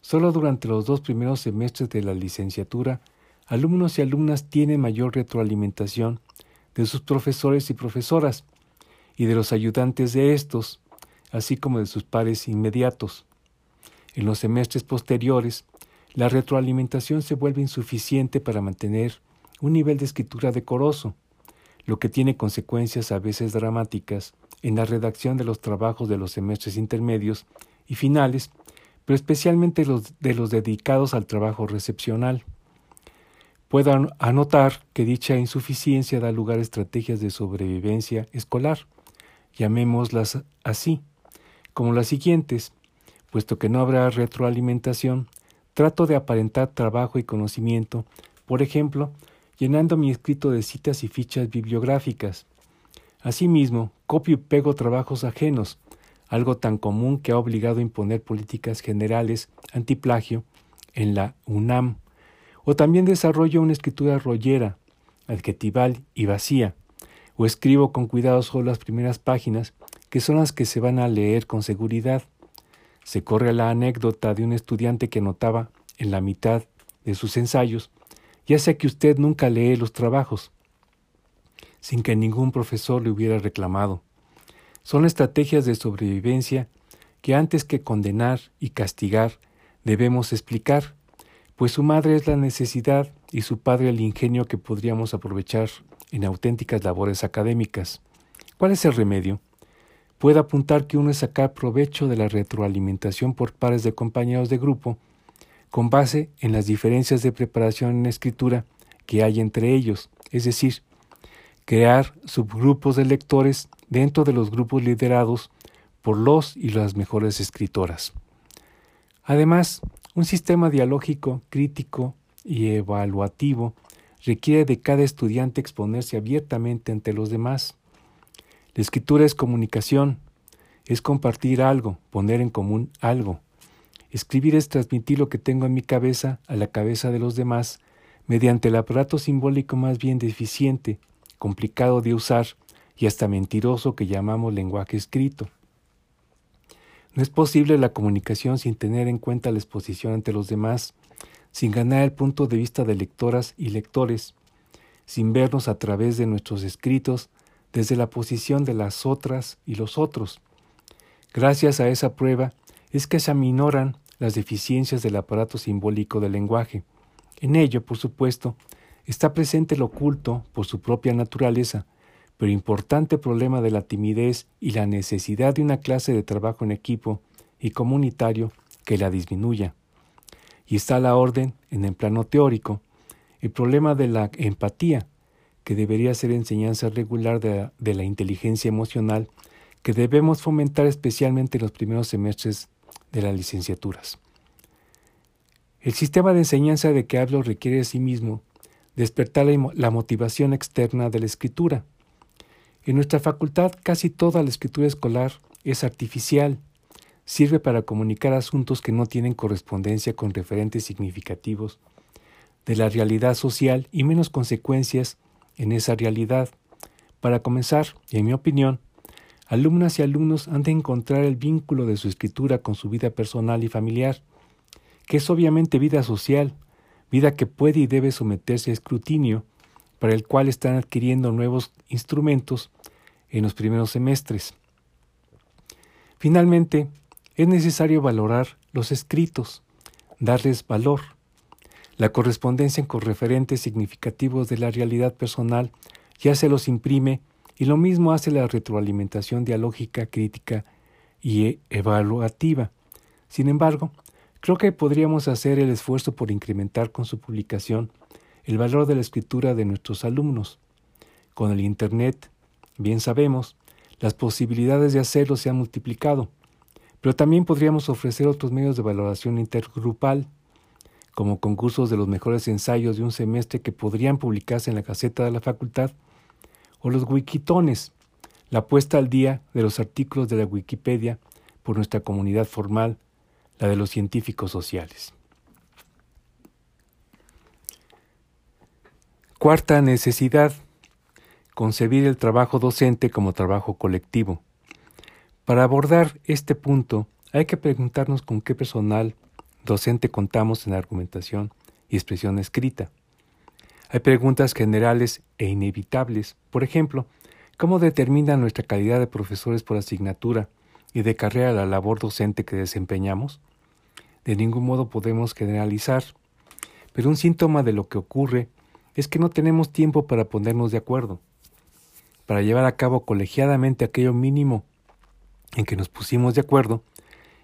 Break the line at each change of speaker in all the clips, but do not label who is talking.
Solo durante los dos primeros semestres de la licenciatura, alumnos y alumnas tienen mayor retroalimentación de sus profesores y profesoras y de los ayudantes de estos, así como de sus pares inmediatos. En los semestres posteriores, la retroalimentación se vuelve insuficiente para mantener un nivel de escritura decoroso, lo que tiene consecuencias a veces dramáticas en la redacción de los trabajos de los semestres intermedios y finales, pero especialmente los de los dedicados al trabajo recepcional. Puedo anotar que dicha insuficiencia da lugar a estrategias de sobrevivencia escolar, llamémoslas así, como las siguientes, puesto que no habrá retroalimentación, trato de aparentar trabajo y conocimiento, por ejemplo, llenando mi escrito de citas y fichas bibliográficas. Asimismo, copio y pego trabajos ajenos, algo tan común que ha obligado a imponer políticas generales antiplagio en la UNAM. O también desarrollo una escritura rollera, adjetival y vacía, o escribo con cuidado solo las primeras páginas, que son las que se van a leer con seguridad. Se corre la anécdota de un estudiante que notaba en la mitad de sus ensayos ya sea que usted nunca lee los trabajos, sin que ningún profesor le hubiera reclamado. Son estrategias de sobrevivencia que antes que condenar y castigar debemos explicar, pues su madre es la necesidad y su padre el ingenio que podríamos aprovechar en auténticas labores académicas. ¿Cuál es el remedio? Puede apuntar que uno es sacar provecho de la retroalimentación por pares de compañeros de grupo con base en las diferencias de preparación en escritura que hay entre ellos, es decir, crear subgrupos de lectores dentro de los grupos liderados por los y las mejores escritoras. Además, un sistema dialógico, crítico y evaluativo requiere de cada estudiante exponerse abiertamente ante los demás. La escritura es comunicación, es compartir algo, poner en común algo, Escribir es transmitir lo que tengo en mi cabeza a la cabeza de los demás mediante el aparato simbólico más bien deficiente, complicado de usar y hasta mentiroso que llamamos lenguaje escrito. No es posible la comunicación sin tener en cuenta la exposición ante los demás, sin ganar el punto de vista de lectoras y lectores, sin vernos a través de nuestros escritos desde la posición de las otras y los otros. Gracias a esa prueba es que se aminoran las deficiencias del aparato simbólico del lenguaje. En ello, por supuesto, está presente el oculto por su propia naturaleza, pero importante problema de la timidez y la necesidad de una clase de trabajo en equipo y comunitario que la disminuya. Y está a la orden, en el plano teórico, el problema de la empatía, que debería ser enseñanza regular de, de la inteligencia emocional que debemos fomentar especialmente en los primeros semestres de las licenciaturas. El sistema de enseñanza de que hablo requiere a sí mismo despertar la motivación externa de la escritura. En nuestra facultad casi toda la escritura escolar es artificial, sirve para comunicar asuntos que no tienen correspondencia con referentes significativos de la realidad social y menos consecuencias en esa realidad. Para comenzar, en mi opinión, alumnas y alumnos han de encontrar el vínculo de su escritura con su vida personal y familiar, que es obviamente vida social, vida que puede y debe someterse a escrutinio, para el cual están adquiriendo nuevos instrumentos en los primeros semestres. Finalmente, es necesario valorar los escritos, darles valor. La correspondencia con referentes significativos de la realidad personal ya se los imprime y lo mismo hace la retroalimentación dialógica, crítica y evaluativa. Sin embargo, creo que podríamos hacer el esfuerzo por incrementar con su publicación el valor de la escritura de nuestros alumnos. Con el Internet, bien sabemos, las posibilidades de hacerlo se han multiplicado, pero también podríamos ofrecer otros medios de valoración intergrupal, como concursos de los mejores ensayos de un semestre que podrían publicarse en la caseta de la facultad o los wikitones, la puesta al día de los artículos de la Wikipedia por nuestra comunidad formal, la de los científicos sociales. Cuarta necesidad, concebir el trabajo docente como trabajo colectivo. Para abordar este punto hay que preguntarnos con qué personal docente contamos en argumentación y expresión escrita. Hay preguntas generales e inevitables. Por ejemplo, ¿cómo determina nuestra calidad de profesores por asignatura y de carrera la labor docente que desempeñamos? De ningún modo podemos generalizar, pero un síntoma de lo que ocurre es que no tenemos tiempo para ponernos de acuerdo, para llevar a cabo colegiadamente aquello mínimo en que nos pusimos de acuerdo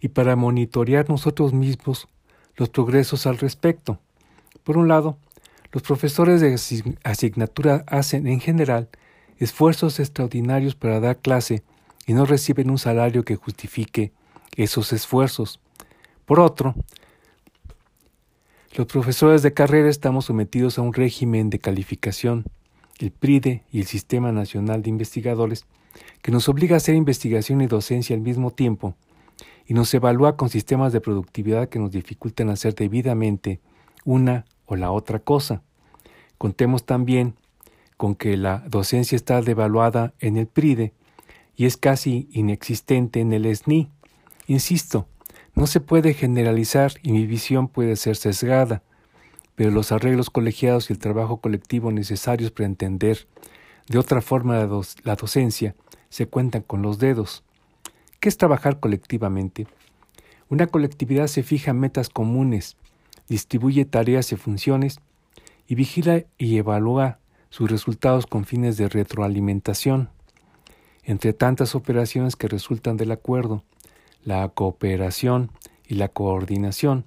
y para monitorear nosotros mismos los progresos al respecto. Por un lado, los profesores de asignatura hacen en general esfuerzos extraordinarios para dar clase y no reciben un salario que justifique esos esfuerzos. Por otro, los profesores de carrera estamos sometidos a un régimen de calificación, el PRIDE y el Sistema Nacional de Investigadores, que nos obliga a hacer investigación y docencia al mismo tiempo y nos evalúa con sistemas de productividad que nos dificultan hacer debidamente una o la otra cosa. Contemos también con que la docencia está devaluada en el PRIDE y es casi inexistente en el SNI. Insisto, no se puede generalizar y mi visión puede ser sesgada, pero los arreglos colegiados y el trabajo colectivo necesarios para entender de otra forma la, docencia se cuentan con los dedos. ¿Qué es trabajar colectivamente? Una colectividad se fija metas comunes, distribuye tareas y funciones y vigila y evalúa sus resultados con fines de retroalimentación. Entre tantas operaciones que resultan del acuerdo, la cooperación y la coordinación,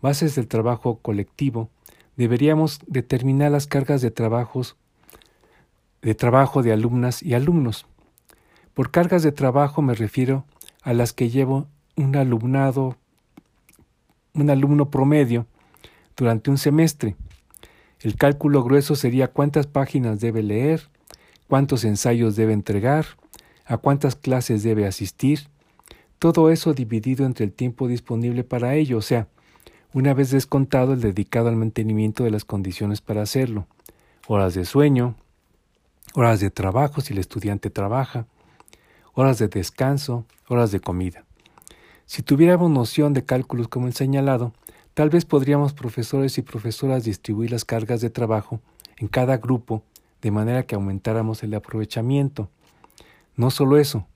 bases del trabajo colectivo, deberíamos determinar las cargas de trabajos de trabajo de alumnas y alumnos. Por cargas de trabajo me refiero a las que llevo un alumnado un alumno promedio durante un semestre. El cálculo grueso sería cuántas páginas debe leer, cuántos ensayos debe entregar, a cuántas clases debe asistir, todo eso dividido entre el tiempo disponible para ello, o sea, una vez descontado el dedicado al mantenimiento de las condiciones para hacerlo, horas de sueño, horas de trabajo si el estudiante trabaja, horas de descanso, horas de comida. Si tuviéramos noción de cálculos como el señalado, tal vez podríamos profesores y profesoras distribuir las cargas de trabajo en cada grupo de manera que aumentáramos el aprovechamiento. No solo eso,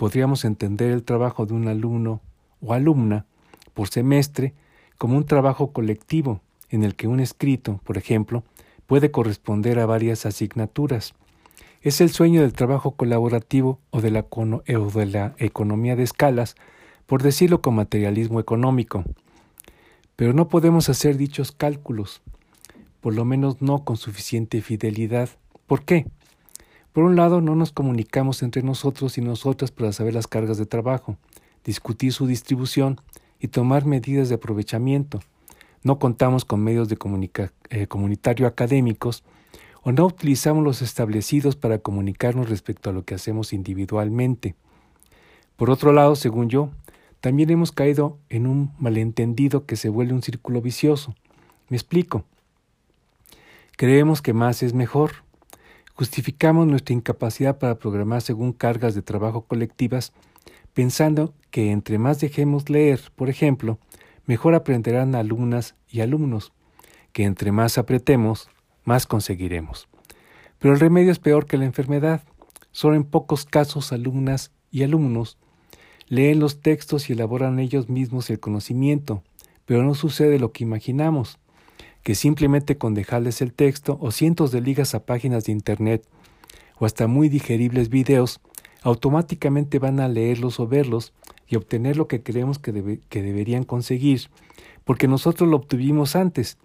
podríamos entender el trabajo de un alumno o alumna por semestre como un trabajo colectivo en el que un escrito, por ejemplo, puede corresponder a varias asignaturas. Es el sueño del trabajo colaborativo o de la, eh, economía de escalas, por decirlo con materialismo económico. Pero no podemos hacer dichos cálculos, por lo menos no con suficiente fidelidad. ¿Por qué? Por un lado, no nos comunicamos entre nosotros y nosotras para saber las cargas de trabajo, discutir su distribución y tomar medidas de aprovechamiento. No contamos con medios de eh, comunitario académicos o no utilizamos los establecidos para comunicarnos respecto a lo que hacemos individualmente. Por otro lado, según yo, también hemos caído en un malentendido que se vuelve un círculo vicioso. Me explico. Creemos que más es mejor Justificamos nuestra incapacidad para programar según cargas de trabajo colectivas, pensando que entre más dejemos leer, por ejemplo, mejor aprenderán alumnas y alumnos, que entre más apretemos, más conseguiremos. Pero el remedio es peor que la enfermedad. Solo en pocos casos alumnas y alumnos leen los textos y elaboran ellos mismos el conocimiento, pero no sucede lo que imaginamos que simplemente con dejarles el texto o cientos de ligas a páginas de Internet o hasta muy digeribles videos, automáticamente van a leerlos o verlos y obtener lo que creemos que, que deberían conseguir, porque nosotros lo obtuvimos antes,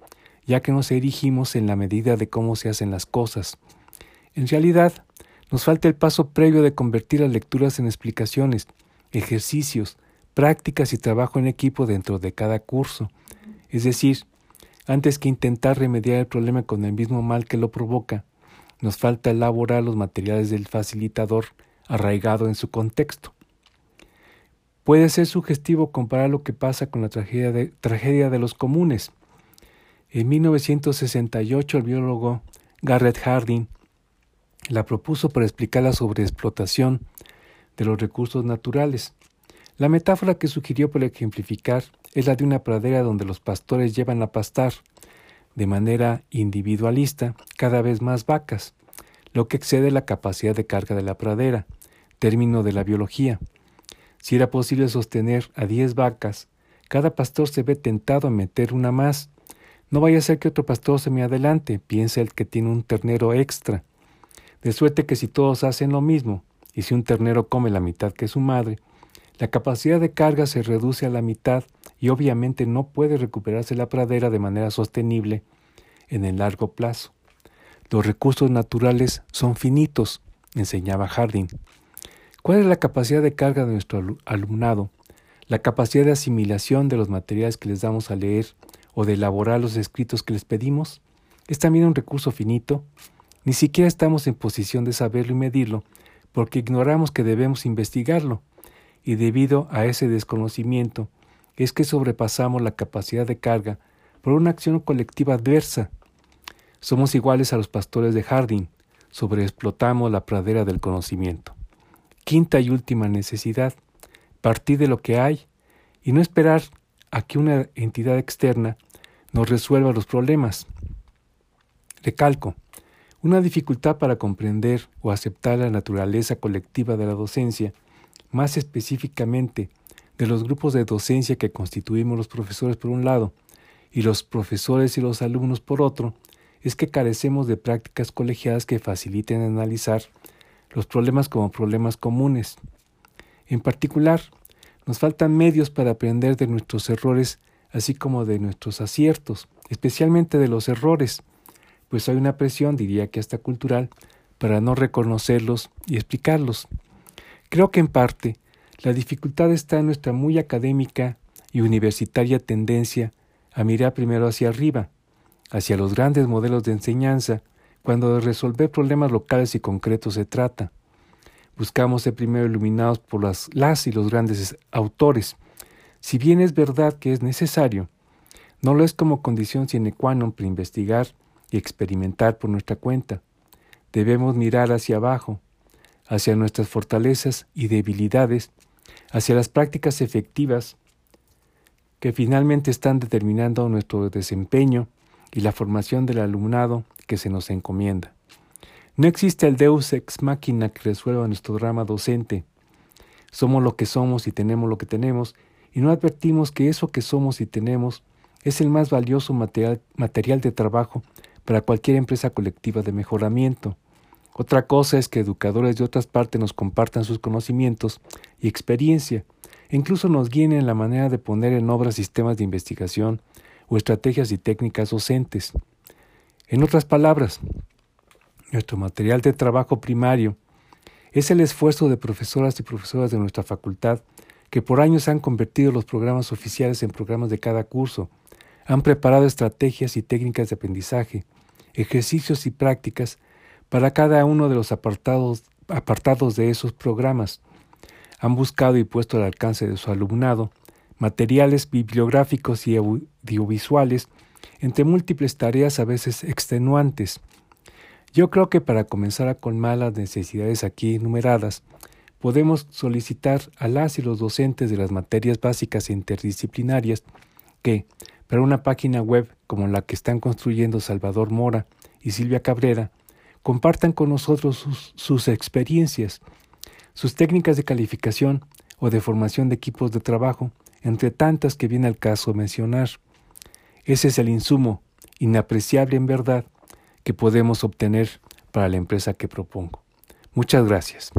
ya que nos erigimos en la medida de cómo se hacen las cosas. En realidad, nos falta el paso previo de convertir las lecturas en explicaciones, ejercicios, prácticas y trabajo en equipo dentro de cada curso, es decir, antes que intentar remediar el problema con el mismo mal que lo provoca, nos falta elaborar los materiales del facilitador arraigado en su contexto. Puede ser sugestivo comparar lo que pasa con la tragedia de, los comunes. En 1968 el biólogo Garrett Harding la propuso para explicar la sobreexplotación de los recursos naturales. La metáfora que sugirió por ejemplificar es la de una pradera donde los pastores llevan a pastar, de manera individualista, cada vez más vacas, lo que excede la capacidad de carga de la pradera, término de la biología. Si era posible sostener a diez vacas, cada pastor se ve tentado a meter una más. No vaya a ser que otro pastor se me adelante, piensa el que tiene un ternero extra. De suerte que si todos hacen lo mismo, y si un ternero come la mitad que su madre, la capacidad de carga se reduce a la mitad y obviamente no puede recuperarse la pradera de manera sostenible en el largo plazo. Los recursos naturales son finitos, enseñaba Harding. ¿Cuál es la capacidad de carga de nuestro alumnado? La capacidad de asimilación de los materiales que les damos a leer o de elaborar los escritos que les pedimos es también un recurso finito. Ni siquiera estamos en posición de saberlo y medirlo porque ignoramos que debemos investigarlo y debido a ese desconocimiento es que sobrepasamos la capacidad de carga por una acción colectiva adversa. Somos iguales a los pastores de Harding, sobreexplotamos la pradera del conocimiento. Quinta y última necesidad, partir de lo que hay y no esperar a que una entidad externa nos resuelva los problemas. Recalco, una dificultad para comprender o aceptar la naturaleza colectiva de la docencia más específicamente de los grupos de docencia que constituimos los profesores por un lado y los profesores y los alumnos por otro, es que carecemos de prácticas colegiadas que faciliten analizar los problemas como problemas comunes. En particular, nos faltan medios para aprender de nuestros errores, así como de nuestros aciertos, especialmente de los errores, pues hay una presión, diría que hasta cultural, para no reconocerlos y explicarlos. Creo que en parte la dificultad está en nuestra muy académica y universitaria tendencia a mirar primero hacia arriba, hacia los grandes modelos de enseñanza, cuando de resolver problemas locales y concretos se trata. Buscamos ser primero iluminados por las, las y los grandes autores. Si bien es verdad que es necesario, no lo es como condición sine qua non para investigar y experimentar por nuestra cuenta. Debemos mirar hacia abajo, hacia nuestras fortalezas y debilidades, hacia las prácticas efectivas que finalmente están determinando nuestro desempeño y la formación del alumnado que se nos encomienda. No existe el deus ex machina que resuelva nuestro drama docente. Somos lo que somos y tenemos lo que tenemos, y no advertimos que eso que somos y tenemos es el más valioso material, material de trabajo para cualquier empresa colectiva de mejoramiento. Otra cosa es que educadores de otras partes nos compartan sus conocimientos y experiencia, e incluso nos guíen en la manera de poner en obra sistemas de investigación o estrategias y técnicas docentes. En otras palabras, nuestro material de trabajo primario es el esfuerzo de profesoras y profesoras de nuestra facultad que por años han convertido los programas oficiales en programas de cada curso, han preparado estrategias y técnicas de aprendizaje, ejercicios y prácticas para cada uno de los apartados, apartados de esos programas. Han buscado y puesto al alcance de su alumnado materiales bibliográficos y audiovisuales entre múltiples tareas a veces extenuantes. Yo creo que para comenzar a colmar las necesidades aquí enumeradas, podemos solicitar a las y los docentes de las materias básicas e interdisciplinarias que, para una página web como la que están construyendo Salvador Mora y Silvia Cabrera, compartan con nosotros sus, experiencias, sus técnicas de calificación o de formación de equipos de trabajo, entre tantas que viene al caso mencionar. Ese es el insumo, inapreciable en verdad, que podemos obtener para la empresa que propongo. Muchas gracias.